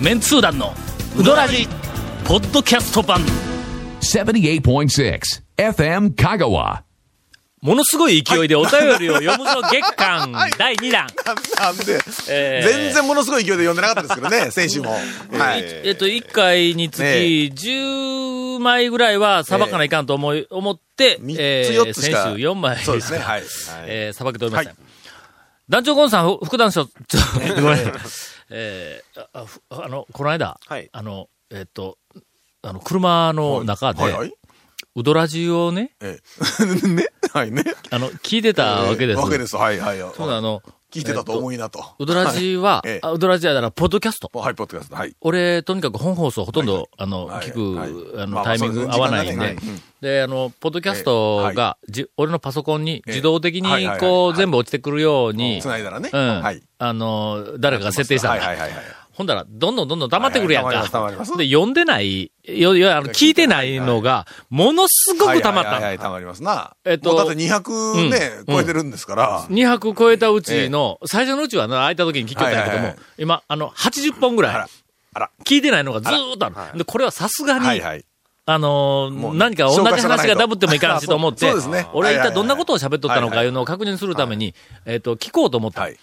メンツー団のウドラジポッドキャスト版78.6 FM Kagawa. ものすごい勢いでお便りを読むぞ月間 第2弾。なんで、えー全然ものすごい勢いで読んでなかったですけどね、選手も。はい。えっと、1回につきえ10枚ぐらいはさばかないかんと思い、思って、三つえー四つしか先週4枚そうですね、はい。えーさばけておりました。は団長ゴンさん、ふ副団長、ちょ、ごめん。えーあふあの、この間、はいあの、えっと、あの、車の中で、はいはい。ウドラジをね、ええ。ねはいね。あの、聞いてたわけです。わけです。はいはい。そうだあの、聞いてたと思いなと。ウドラジは、ウドラジはだから、ポッドキャスト。はい、ポッドキャスト。はい。俺、とにかく本放送ほとんど、はいあの、はい聞く、はい。あの、まあタイミング合わないんで、で、あの、ポッドキャストえが、じ俺のパソコンにえ自動的に、こう、はい全部落ちてくるように、繋いだらね。うん、はい。あの、誰かが設定したはいはいはい。ほんだら、どんどんどんどん溜まってくるやんか。はいはい溜まります溜まりで、読んでない、よ、よ、あの、聞いてないのが、ものすごく溜まったはいはい溜まりますな。えっとだって200ね、うん超えてるんですから。200超えたうちの、最初のうちはな、空いた時に聞きよったんやけどもはいはいはい、今、あの、80本ぐらいあら。聞いてないのがずーっとある。で、これはさすがに、はいはい。あの何か同じ話がダブってもいかんしと思って、そうですね俺は一体どんなことを喋っとったのかいうのを確認するために、えっと、聞こうと思った。はい。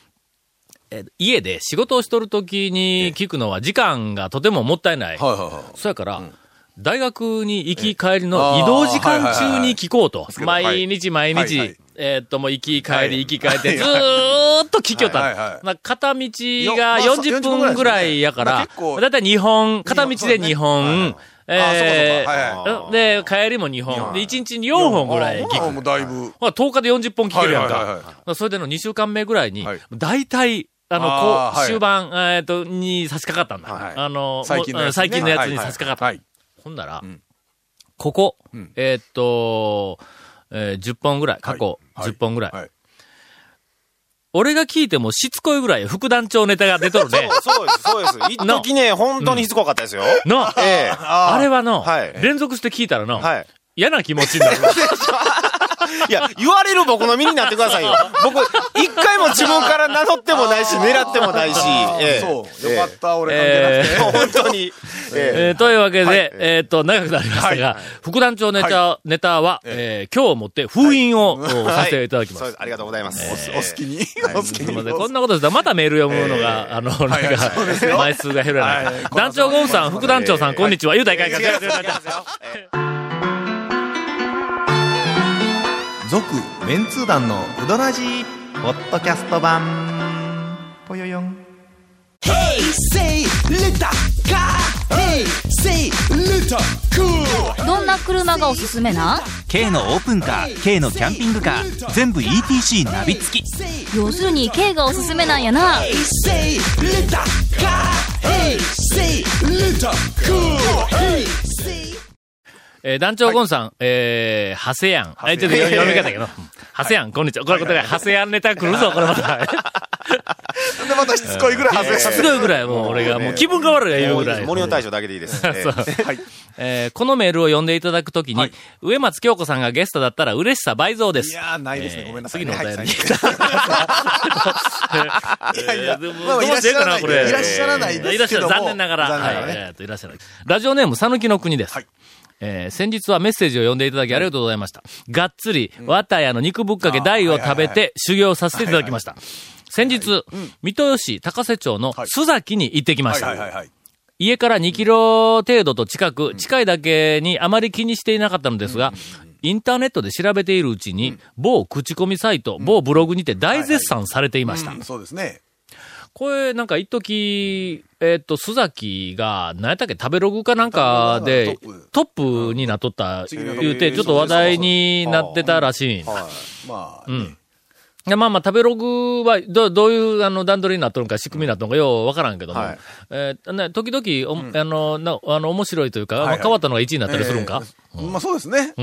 えー家で仕事をしとるときに聞くのは時間がとてももったいない。はいはいはい。そやから、大学に行き帰りの移動時間中に聞こうと。毎日毎日、えーっと、もう行き帰はい。り行き帰って、はい。ずーっと聞きよった。はいはいはいな片道がよまあ40 40分ぐらいやから、だいたい2本、片道で2そうね本、えーで、帰りも2本、で、1日に4本ぐらい聞く。あもうだいぶ。ほら10日で40本聞けるやんか。それでの2週間目ぐらいにはい、大体、あの、こう、はい終盤、えーっと、に差し掛かったんだ。はいあの、最近のやつね最近のやつに差し掛かった。はい。ほんなら、んここ、んえーっと、えー10本ぐらい、過去はい10本ぐらい。はい。俺が聞いてもしつこいぐらい副団長ネタが出とるね。そうです、そうです。一時ね、本当にしつこかったですよ。の、ええ。あれはの、はい連続して聞いたらの、はい。嫌な気持ちになる。いや、言われる僕の身になってくださいよ。僕、一回も自分から名乗ってもないし、狙ってもないし。ええ。そう。よかった、俺関係なくて。本当に。ええ。ーというわけで、はい。えーっと、長くなりましたが、はい。副団長ネタ、ネタは、えー今日をもって封印を、えさせていただきます。ありがとうございます。お好きに。お好きに。こんなことしたらまたメール読むのが、あの、なんか、はい。そうですよ。枚数が減るやな。い。はい。団長ゴンさん、副団長さん、こんにちは。言うたらいかんか違います 続メンツー団のウドラジポッドキャスト版。ぽよよん。どんな車がおすすめな？K のオープンカー K のキャンピングカー全部 ETC ナビ付き。要するに K がおすすめなんやな「レタカー」「レタカー」えー団長ゴンさん、えー、ハセヤン。あ、ちょっと読み方やけど。ハセヤン、こんにちは。これ、これ、ハセヤンネタ来るぞ、これまた。で、またしつこいぐらい外れすごいぐらい、もう 俺が、もう気分変わるが言うぐらい。森の大将だけでいいです。え このメールを読んでいただくときに、上松京子さんがゲストだったら嬉しさ倍増です。いやー、ないですね。ごめんなさいね。次のお便りいいやいやどうしてかな、これ。いらっしゃらないですけどもいらっしゃら残念ながら。残念ながらねはいいらっしゃらない。ラジオネーム、さぬきの国です。はいえー先日はメッセージを読んでいただきありがとうございました。がっつり、綿屋の肉ぶっかけ大を食べて修行させていただきました。先日、水戸市高瀬町の須崎に行ってきました。はいはいはい。家から2キロ程度と近く、近いだけにあまり気にしていなかったのですが、インターネットで調べているうちに、某口コミサイト、某ブログにて大絶賛されていました。う。ん。そうですね。これ、なんか一時、えっと、須崎が、何やったっけ、食べログかなんかでトップ、になっとった、言うて、ちょっと話題になってたらしい。まあ、うん。いやまあまあ、食べログは、どどういう、あの、段取りになっとるのか、仕組みになっとるのか、ようわからんけども、はい。えーね、時々、おあの、な、あの、面白いというか、まあ変わったのが1位になったりするんか、えーまあそうですね。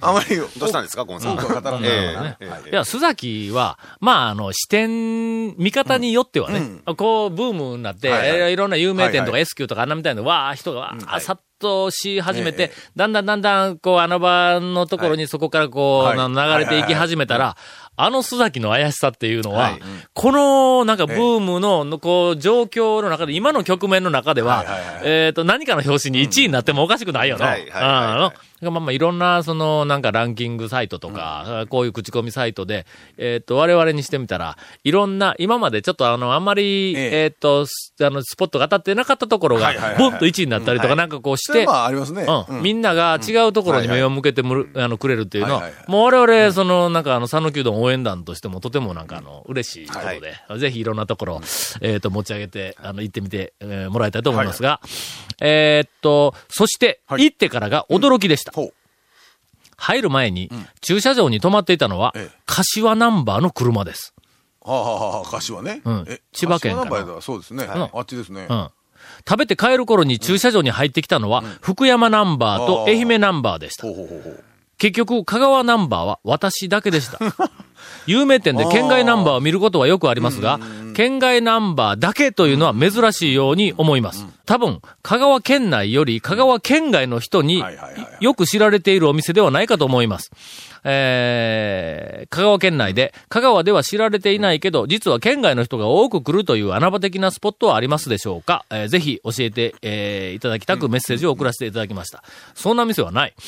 あまり、どうしたんですか、ゴンさん。いや、須崎は、まあ、あの、視点、見方によってはね、こう、ブームになって、はいろんな有名店とか S 級とかあんなみたいな、わー、人がわー、さっととし始めて、だんだんだんだん、こう、穴場のところにそこからこう、流れていき始めたら、あの須崎の怪しさっていうのは、はい。この、なんかブームの、のこう、状況の中で、今の局面の中では、えっ、と、何かの表紙に1位になってもおかしくないよな。はいはいはいはいあの まあまあ、いろんな、その、なんかランキングサイトとか、こういう口コミサイトで、えっ、と、我々にしてみたら、いろんな、今までちょっとあの、あんまり、ええ。えっ、と、すあの、スポットが当たってなかったところがボンと1位になったりとか、なんかこうして、あありますね。うん、みんなが違うところに目を向けてむる、あの、くれるっていうのは、もう我々、その、なんかあの、讃岐うどん応援団としてもとてもなんかあの、嬉しいことで、ぜひいろんなところ、えっ、と、持ち上げて、あの、行ってみて、えーもらいたいと思いますが、えーっと、そして、はい。行ってからが驚きでした。ほう。入る前に、駐車場に止まっていたのは、ええ柏ナンバーの車です。はあ、はあはあ、柏ね。うんえ千葉県かな柏ナンバーではそうですね。いあっちですね。うん。食べて帰る頃に駐車場に入ってきたのは、福山ナンバーと愛媛ナンバーでしたほ。うほうほうほう。結局、香川ナンバーは私だけでした。有名店で県外ナンバーを見ることはよくありますが、県外ナンバーだけというのは珍しいように思います。多分、香川県内より香川県外の人によく知られているお店ではないかと思います。えー、香川県内で、香川では知られていないけど、実は県外の人が多く来るという穴場的なスポットはありますでしょうか、えーぜひ教えて、えーいただきたくメッセージを送らせていただきました。そんな店はない。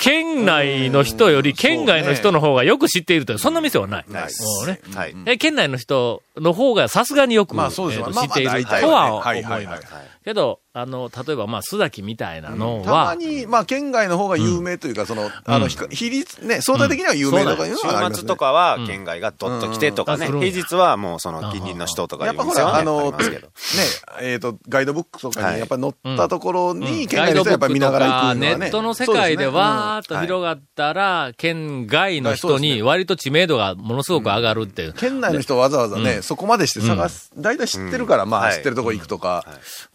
県内の人より県外の人の方がよく知っているという、そんな店はない。ないね。はい。え県内の人の方がさすがによく、まあそうですよえーと知っているとは思います。けど、あの、例えば、まあ、須崎みたいなのたまは、に、まあ、県外の方が有名というか、その、あの、比率、ね、相対的には有名とかいうのは。週末とかは県外がどっと来てとかね、うん。平日はもうその近隣の人とかやっぱほら、ああの、ねえっと、ガイドブックとかはい。にやっぱ載ったところうん。に、県外の人はやっぱり見ながら行く。ネットの世界でわーっと広がったら、県外の人に割と知名度がものすごく上がるっていう。県内の人はわざわざね、そこまでして探す、大体知ってるから、まあ、はい。知ってるとこ行くとか。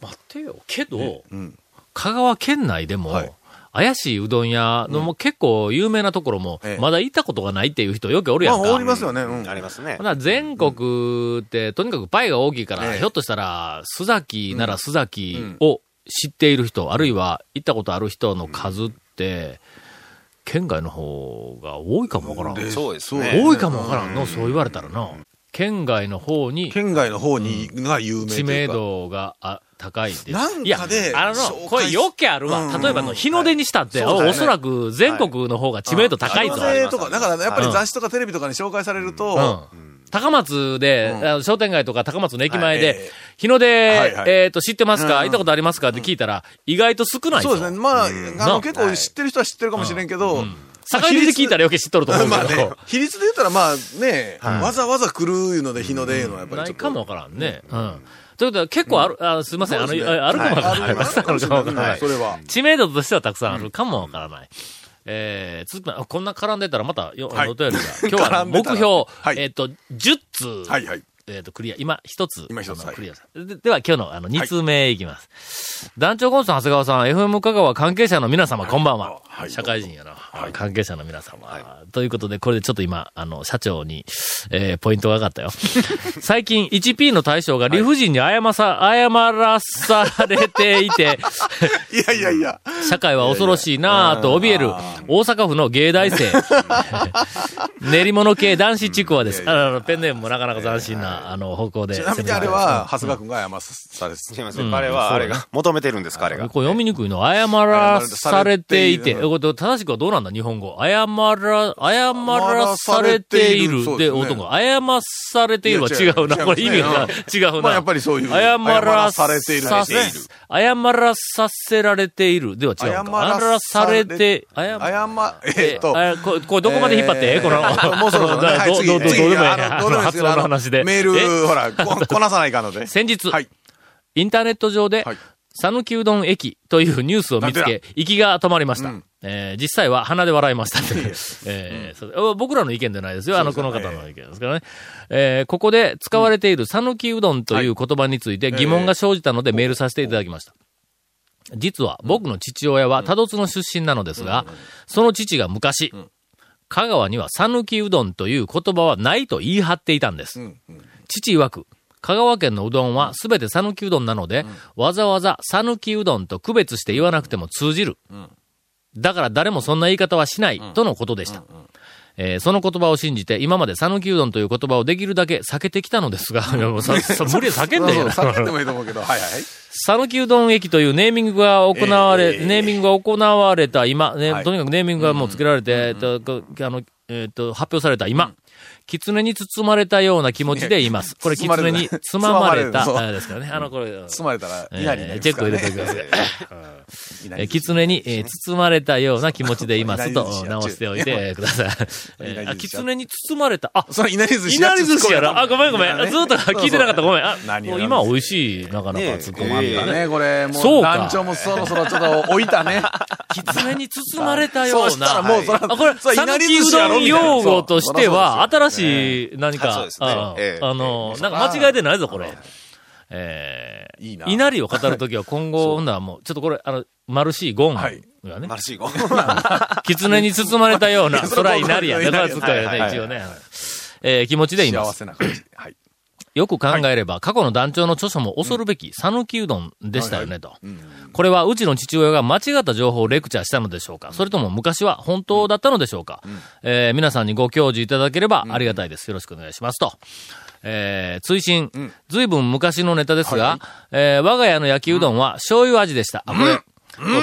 待ってよ。けど、ん。香川県内でも、はい。怪しいうどん屋のもう結構有名なところも、ええ。まだ行ったことがないっていう人よくおるやまあ、んか。おりますよね。うん。ありますね。全国って、とにかくパイが大きいから、ええ。ひょっとしたら、須崎なら須崎を知っている人、あるいは行ったことある人の数って、県外の方が多いかもわからん。そうです。多いかもわからんの、そう言われたらな。県外の方に県外の方に、が有名というか。知名度があ高いっていう。なんかでいや、あのこれよけあるわ。うん。例えばの日の出にしたって、おそらく全国の方が知名度高いぞ。日の出とか、だからやっぱり雑誌とかテレビとかに紹介されると、うん。高松で、商店街とか高松の駅前で、はい。ええ。日の出、はいはい。えっ、と、知ってますか、うん。行ったことありますか？って聞いたら、意外と少ないぞ。そうですね。まあ、あなの、結構知ってる人は知ってるかもしれんけど、境出で聞いたら余計知っとると思うけど。まあね、比率で言ったらまあね、わざわざ来るいうので日の出いうのはやっぱりちょっと。ないかもわからんね。うん。ということは結構ある、あすいません、あの、ああるかもわからない。はいたくさんあるかもわからないそ。れは。知名度としてはたくさんあるかもわからない。えー、続こんな絡んでたらまたよ、はいお便りが。今日は目標、はいえっ、と、10通。はいはい。えっ、と、クリア。今、一つ。今一つクリアしたででは、今日の、あの、二通目いきます。団長コンさん、長谷川さん、FM 香川関係者の皆様、こんばんは。はい社会人やな。関係者の皆様、ということで、これでちょっと今、あの、社長に、えー、ポイントが上がったよ。最近、1P の大将が理不尽に謝さ、謝らされていて、いやいやいや。社会は恐ろしいなぁと怯える大阪府の芸大生。練り物系男子ちくわです。あの、ペンネームもなかなか斬新な、あの、方向で。ちなみにあれは、長谷川くんが謝されてすみません。彼は、あれが、求めてるんです、彼が。これ読みにくいの。謝らされていて、正しくはどうなんだ日本語。謝ら、謝らされている。で、そうですね男。謝されているは違うな。これ意味が違うな。まあやっぱりそういう謝らされているさですね謝らさせられている。では違うか。謝らされて、謝謝、えっと、えここれどこまで引っ張って、えーこの、もうそろそろどどどどう次、でもいいあの、どうでもいいです発音の話で。メーえ？ル、ほら、ここなさないかんので。先日、はい。インターネット上ではい、讃岐うどん駅というニュースを見つけ、息が止まりました。うんえー実際は鼻で笑いました。えー僕らの意見ではないですよ。あの、この方の意見ですからね。えーここで使われている讃岐うどんという言葉について疑問が生じたのでメールさせていただきました。実は僕の父親は多度津の出身なのですが、その父が昔、香川には讃岐うどんという言葉はないと言い張っていたんです。父曰く、香川県のうどんはすべて讃岐うどんなので、わざわざ讃岐うどんと区別して言わなくても通じる。だから誰もそんな言い方はしない、とのことでした。えーその言葉を信じて、今まで讃岐うどんという言葉をできるだけ避けてきたのですが、いやもうささ無理で避けんでええなそうそう、叫んでもいいと思うけど、はいはい。讃岐うどん駅というネーミングが行われ、ええネーミングが行われた今、ねはい。とにかくネーミングがもう付けられて、えっと、こあの、えっと、発表された今、狐に包まれたような気持ちで言います。これ、狐につままれた、あれですからね。あの、これ、包まれたら、え稲荷になりチェック入れておきます。稲荷えー、狐に、えー包まれたような気持ちでいますと直しておいてください。えーあ狐に包まれた、あ、その稲荷寿司いなり寿司やろ？あ、ごめんごめん。ねずっと聞いてなかった。ごめん。あ、何もう今は美味しい、なかなか突っ込まれたね。ね、これ、もう、団長もそろそろちょっと置いたね。狐に包まれたような。あ、これ、そら讃岐う稲荷寿司やどん用語としては、新しい何かあの、ええなんか間違えてないぞ、これ。えーいいな稲荷を語るときは今後、ほんならもう、ちょっとこれ、あの、マルシーゴンがはいねマ、ルシーゴ。狐に包まれたような、そら稲荷やね。これそれはは突っ込みやね、一応ね。えー気持ちで言います幸。せな感じ。はい。よく考えれば、過去の団長の著書も恐るべき、讃岐うどんでしたよね、と。これは、うちの父親が間違った情報をレクチャーしたのでしょうかそれとも昔は本当だったのでしょうか、えー皆さんにご教授いただければありがたいです。よろしくお願いします。と。えー、追伸、ずいぶん昔のネタですが、えー我が家の焼きうどんは醤油味でした。あ、これ、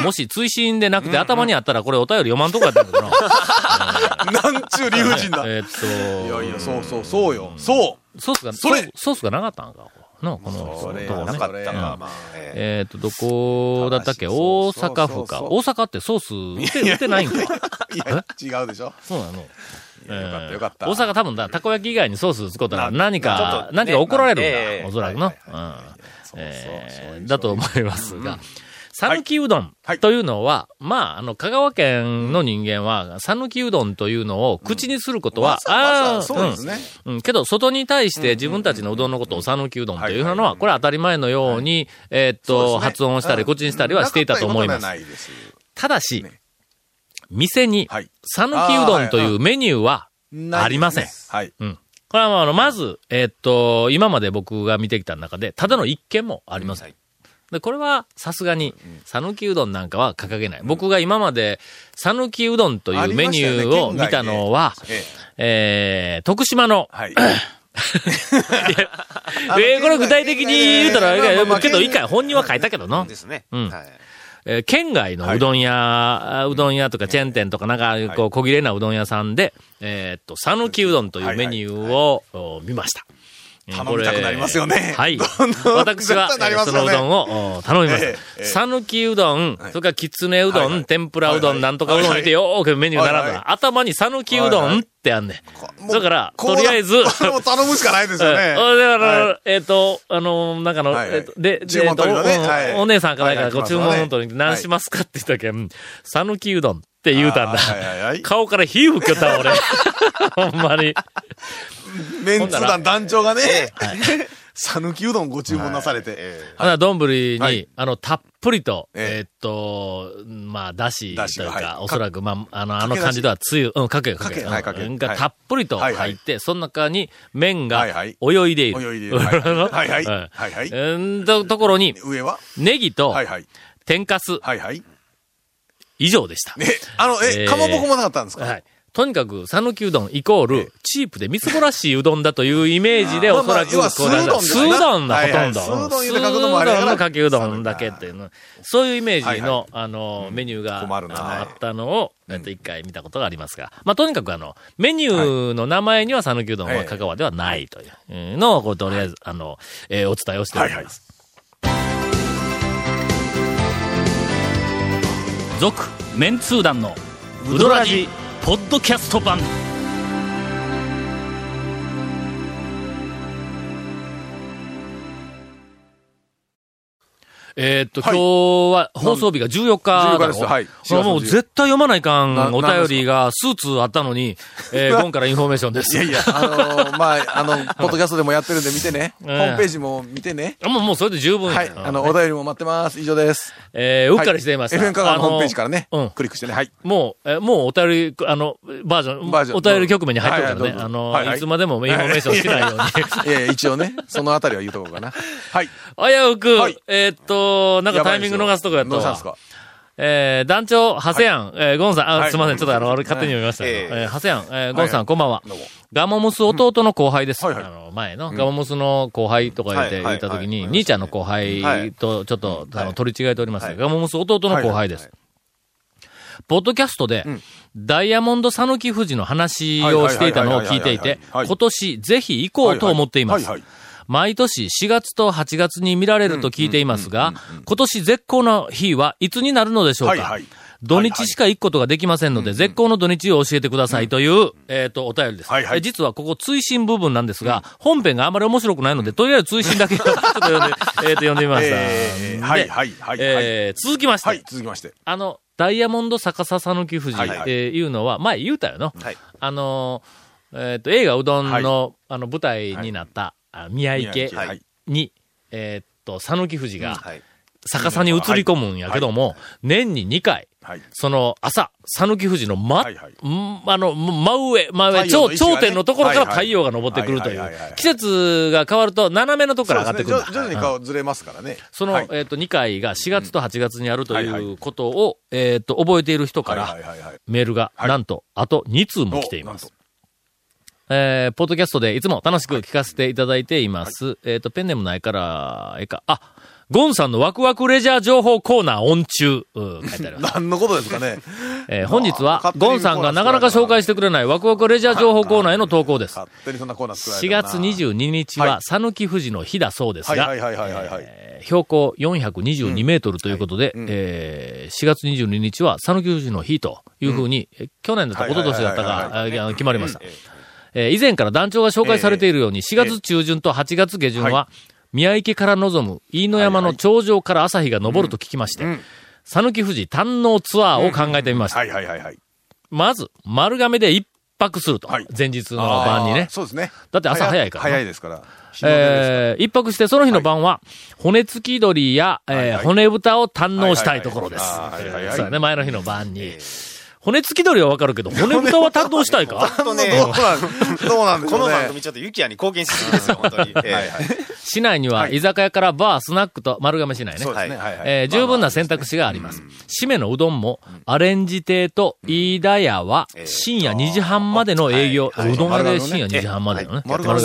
もし追伸でなくて頭にあったらこれお便り読まんとこやったけどな。なんちゅう理不尽だ。いえーっと、やいや、そうそう、そうよ。そう。ソースが、それ。ソーソースがなかったんか？なこの、こね。なかったうん。が、まあ、ええ。っ、と、どこだったっけ？大阪府か。大阪ってソース売って、ないんか。えいや、違うでしょ？そうなの。よかった、よかった。大阪多分だ、たこ焼き以外にソース使ったらな何か何か怒られるんだ、ええ。おそらくの。だと思いますが。讃岐うどんはい。というのは、まあ、あの、香川県の人間は、讃岐うどんというのを口にすることは、まああーそうですね。うん、けど、外に対して自分たちのうどんのことを讃岐うどんというのは、これは当たり前のように、えーっと、ね。発音したり、口にしたりはしていたと思います。ただしね、店にはい、讃岐うどんというメニューは、ありません。はい。うん。これはまああの、まず、えーっと、今まで僕が見てきた中で、ただの一件もありません。で、これは、さすがに、讃岐うどんなんかは掲げない。僕が今まで、讃岐うどんというメニューを見たのは、ええ。ー、徳島の、えはい。えー、これ具体的に言うたら、いやいやいやまあまあけど、一回本人は書いたけどな。ですね。うん。はい。えー県外のうどん屋、うどん屋とかチェーン店とかなんか、こう、小切れなうどん屋さんで、えーっと、讃岐うどんというメニューを、お見ました。えー頼みたくなりますよね。はい。私は、そのうどんをお頼みましええええた。讃岐うどん、それからきつねうどん、天ぷらうどん、なんとかうどん見てよーくメニュー並んだ頭に讃岐うどんってあんねん。だから、とりあえず、頼むしかないですよね。えーで、あの、はえっ、と、あの、なんかの、で、おお姉さんかなんかがこうはい。注文取りに何しますかって言ったけん、讃岐うどんって言うたんだ。はいはいはい。顔から火吹きよった、俺。ほんまに。メンツ団団長がね、讃岐うどんご注文なされて。ほな、丼に、はい。あの、たっぷりと、ええ。えっと、まあ、だしというか、おそらく、まあ、あの、あの感じではつゆ、うん、かけ、かけ、かけがはい。たっぷりと入って、その中に麺がはいはい。泳いでいる。泳いでいる。はいはい。はいはい。うん。はいはい。うんと、ところに、上は？ネギとはいはい。天かす。はいはい。以上でした。ね、あの、え、えーかまぼこもなかったんですか？はい。とにかく、讃岐うどんイコール、チープでみすぼらしいうどんだというイメージで、まあおそらく、こうなんか酢うどんですね酢うどんだ、ほとんど。酢うどんのかけうどんだけっていうの。そういうイメージはいの、あの、メニューが、あったのを、えっと、一回見たことがありますが。まあ、とにかくあの、メニューの名前には讃岐うどんは香川ではないといううんのを、とりあえず、あの、えーお伝えをしております。続、メンツー団の、ウドラジ、ポッドキャスト版。えーっと、はい今日は放送日が14日だ14日ろですはいもう絶対読まないかんなお便りがスーツあったのに、えー、今からインフォメーションです。いやいや、あのーまあ、あの、ポッドキャストでもやってるんで見てね。ホームページも見てね。あもう、もうそれで十分やはい。あの、お便りも待ってます。以上です。えー、うっかりしていました。はい FM 香川のホームページからねうん、クリックしてね。はい。もう、えーもうお便り、あの、バージョン、バージョンお便り局面に入ってるからね。はいはいあの、はいはいいつまでもインフォメーションしないように。ええ、一応ね、そのあたりは言うとこうかな。はい。危うく、はいえーっと、なんかタイミング逃すとこやったわ。どうしたんです。か？えー、団長、ハセヤン、えー、ゴンさん、あ、はい。すみません、ちょっとあの、俺勝手に読みましたけど、ええ。ー、ハセヤン、えー、ゴンさん、はいこんばんは。ガモムス弟の後輩です。はいはい。あの、前の、ガモムスの後輩とか言って、はいはい言った時に、はい。兄ちゃんの後輩とちょっと、あの、取り違えております。が、ガモムス弟の後輩です。ポッドキャストで、ダイヤモンド讃岐富士の話をしていたのを聞いていてはいはいはいはいはいは、い今年ぜひ行こうと思っています。はいはい。毎年4月と8月に見られると聞いていますが、今年絶好の日はいつになるのでしょうか、はいはい。土日しか行くことができませんので、絶好の土日を教えてくださいという、えっ、と、お便りです。はいはい。え実はここ追伸部分なんですが、本編があまり面白くないので、とりあえず追伸だけ ちょっと読んで、えっ、と、読んでみました。でえーはいはいはいえー続きまして、はい、続きまして。あの、ダイヤモンド逆さ讃岐富士はいはい。っていうのは、前言うたよの。はい。あの、えっ、と、映画うどんの、はあの、舞台になった、あ宮池に、えっ、と、讃岐富士がはい。逆さに映り込むんやけども、年に2回、はい。その朝、讃岐富士のあの、真上、真上、頂頂点のところから太陽が昇ってくるとい。う季節が変わると斜めのところから上がってくるん徐々に顔ずれますからね。その、はいえっ、と、2回が4月と8月にあるとはいうことを、えっ、と、覚えている人かはいら。メールが、はいなんと、あと2通も来ています。えー、ポッドキャストでいつも楽しく聞かせていただいています。えっ、と、ペンネームないから、ええか、あ、ゴンさんのワクワクレジャー情報コーナーオン中、うん書いてある。何のことですかね。えー本日はゴンさんがなかなか紹介してくれないワクワクレジャー情報コーナーへの投稿です。勝手にそんなコーナー作られ4たな月22日は、はい讃岐富士の日だそうですが、はいはいはいはいはいはい。えー標高422メートルということで、うんえー4月22日は讃岐富士の日というふうに、え去年だったか一昨年だったはいはいか、あ決まりました。えー以前から団長が紹介されているように、4月中旬と8月下旬は、宮池から望む飯野山の頂上から朝日が昇ると聞きまして、讃岐富士堪能ツアーを考えてみました。はいはいはいはい。まず、丸亀で一泊すると。はい前日の晩にね。そうですね。だって朝早いからな早いですから。日の出ですえー一泊してその日の晩は、骨付き鳥や、えーはいはい骨豚を堪能したいところです。はいはいはいはいはいそうだね、前の日の晩に。骨付き鳥はわかるけど、骨豚は堪能したいか？本当ね、どうなん、どうなんでしょうね。この番組ちょっとユキヤに貢献しすぎですよ、本当に。ええ市内には居酒屋からバー、スナックと丸亀市内ね。そうですね。はいはい。えー十分な選択肢があります。締めのうどんも、アレンジ亭と飯田屋は、深夜2時半までの営業、はいうどん屋で深夜2時半までのね。丸亀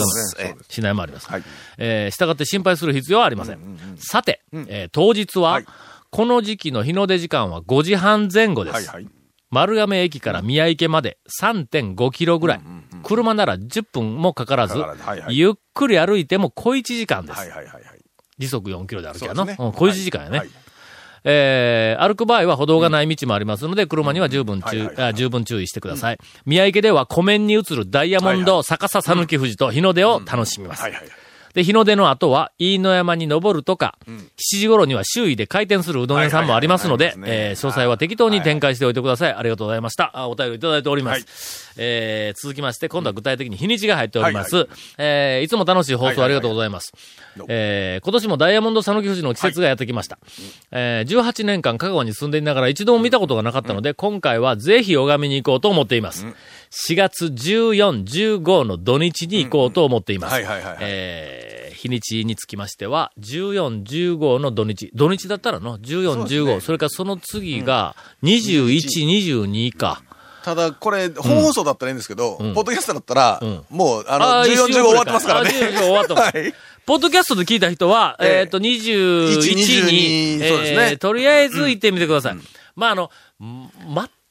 市内もあります。はいえー、従って心配する必要はありません。さて、えー当日は、はいこの時期の日の出時間は5時半前後です。はいはい。丸亀駅から宮池まで3.5キロぐらい。車なら10分もかからず、ゆっくり歩いても小1時間です。時速4キロで歩きやの。小1時間やね。はいえー歩く場合は歩道がない道もありますので、車には十分注意、十分注意してください。宮池では湖面に映るダイヤモンド、逆さ讃岐富士と日の出を楽しみます。はいはいはい。で、日の出の後は、飯野山に登るとか、7時頃には周囲で回転するうどん屋さんもありますのではいはい、はいはいえー詳細は適当に展開しておいてください。ありがとうございました。あお便りいただいております。はいえー続きまして、今度は具体的に日にちが入っております。えーいつも楽しい放送ありがとうございます。えー今年もダイヤモンド讃岐富士の季節がやってきました。えー18年間香川に住んでいながら一度も見たことがなかったので、今回はぜひ拝みに行こうと思っています。4月14、15の土日に行こうと思っています。はいはいはいはいえー日にちにつきましては、14、15の土日。土日だったらの、14、15、それからその次が、21、22か。ただ、これ、本放送だったらいいんですけど、ポッドキャストだったらん、もう、あの、あー14、15終わってますからね。あ14終わってます。はい。ポッドキャストで聞いた人は、ええ。えっ、と、21 1に、22そうですね。えーとりあえず行ってみてください。まあ、あの、ん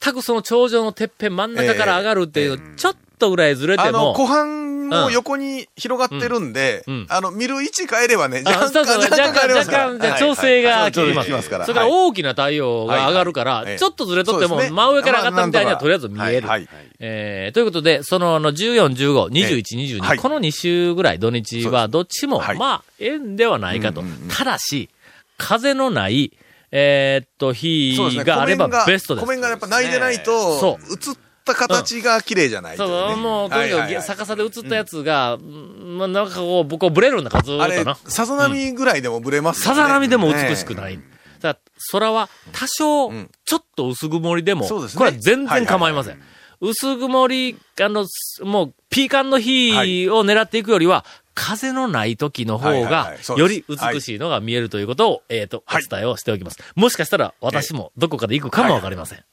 全くその頂上のてっぺん真ん中から上がるっていう、ちょっとぐらいずれてあの、も、湖畔の横に広がってるんで、うん。うん。あの、見る位置変えればね、あ若干、若干変えれますから。若干調整が効きますきますから。それからはい大きな太陽が上がるから、ちょっとずれとっても、真上から上がったみたいにはまあとりあえず見える。はいはい。えーということで、そのあの14、15、21、22、はい。この2週ぐらい土日はどっちも、はい。まあ、縁ではないかと。ただし、風のない、えーっと、日。があればベストです。湖面がやっぱないでないと、そ映った形が綺麗じゃないもう、とにかくはいはいはい。逆さで映ったやつが、うんまあ、なんかこう、僕はブレるんだから、ずーあれさざ波ぐらいでもブレますよさねざ波でも美しくない。だ空は多少ん、ちょっと薄曇りでも、そうですね。これは全然構いません。薄曇り、あの、すもう、ピーカンの日を狙っていくよりは、風のない時の方はいはいがより美しいのが見えるということを、えっと、お伝えをしておきます。もしかしたら、私もどこかで行くかもわかりません。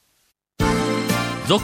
続、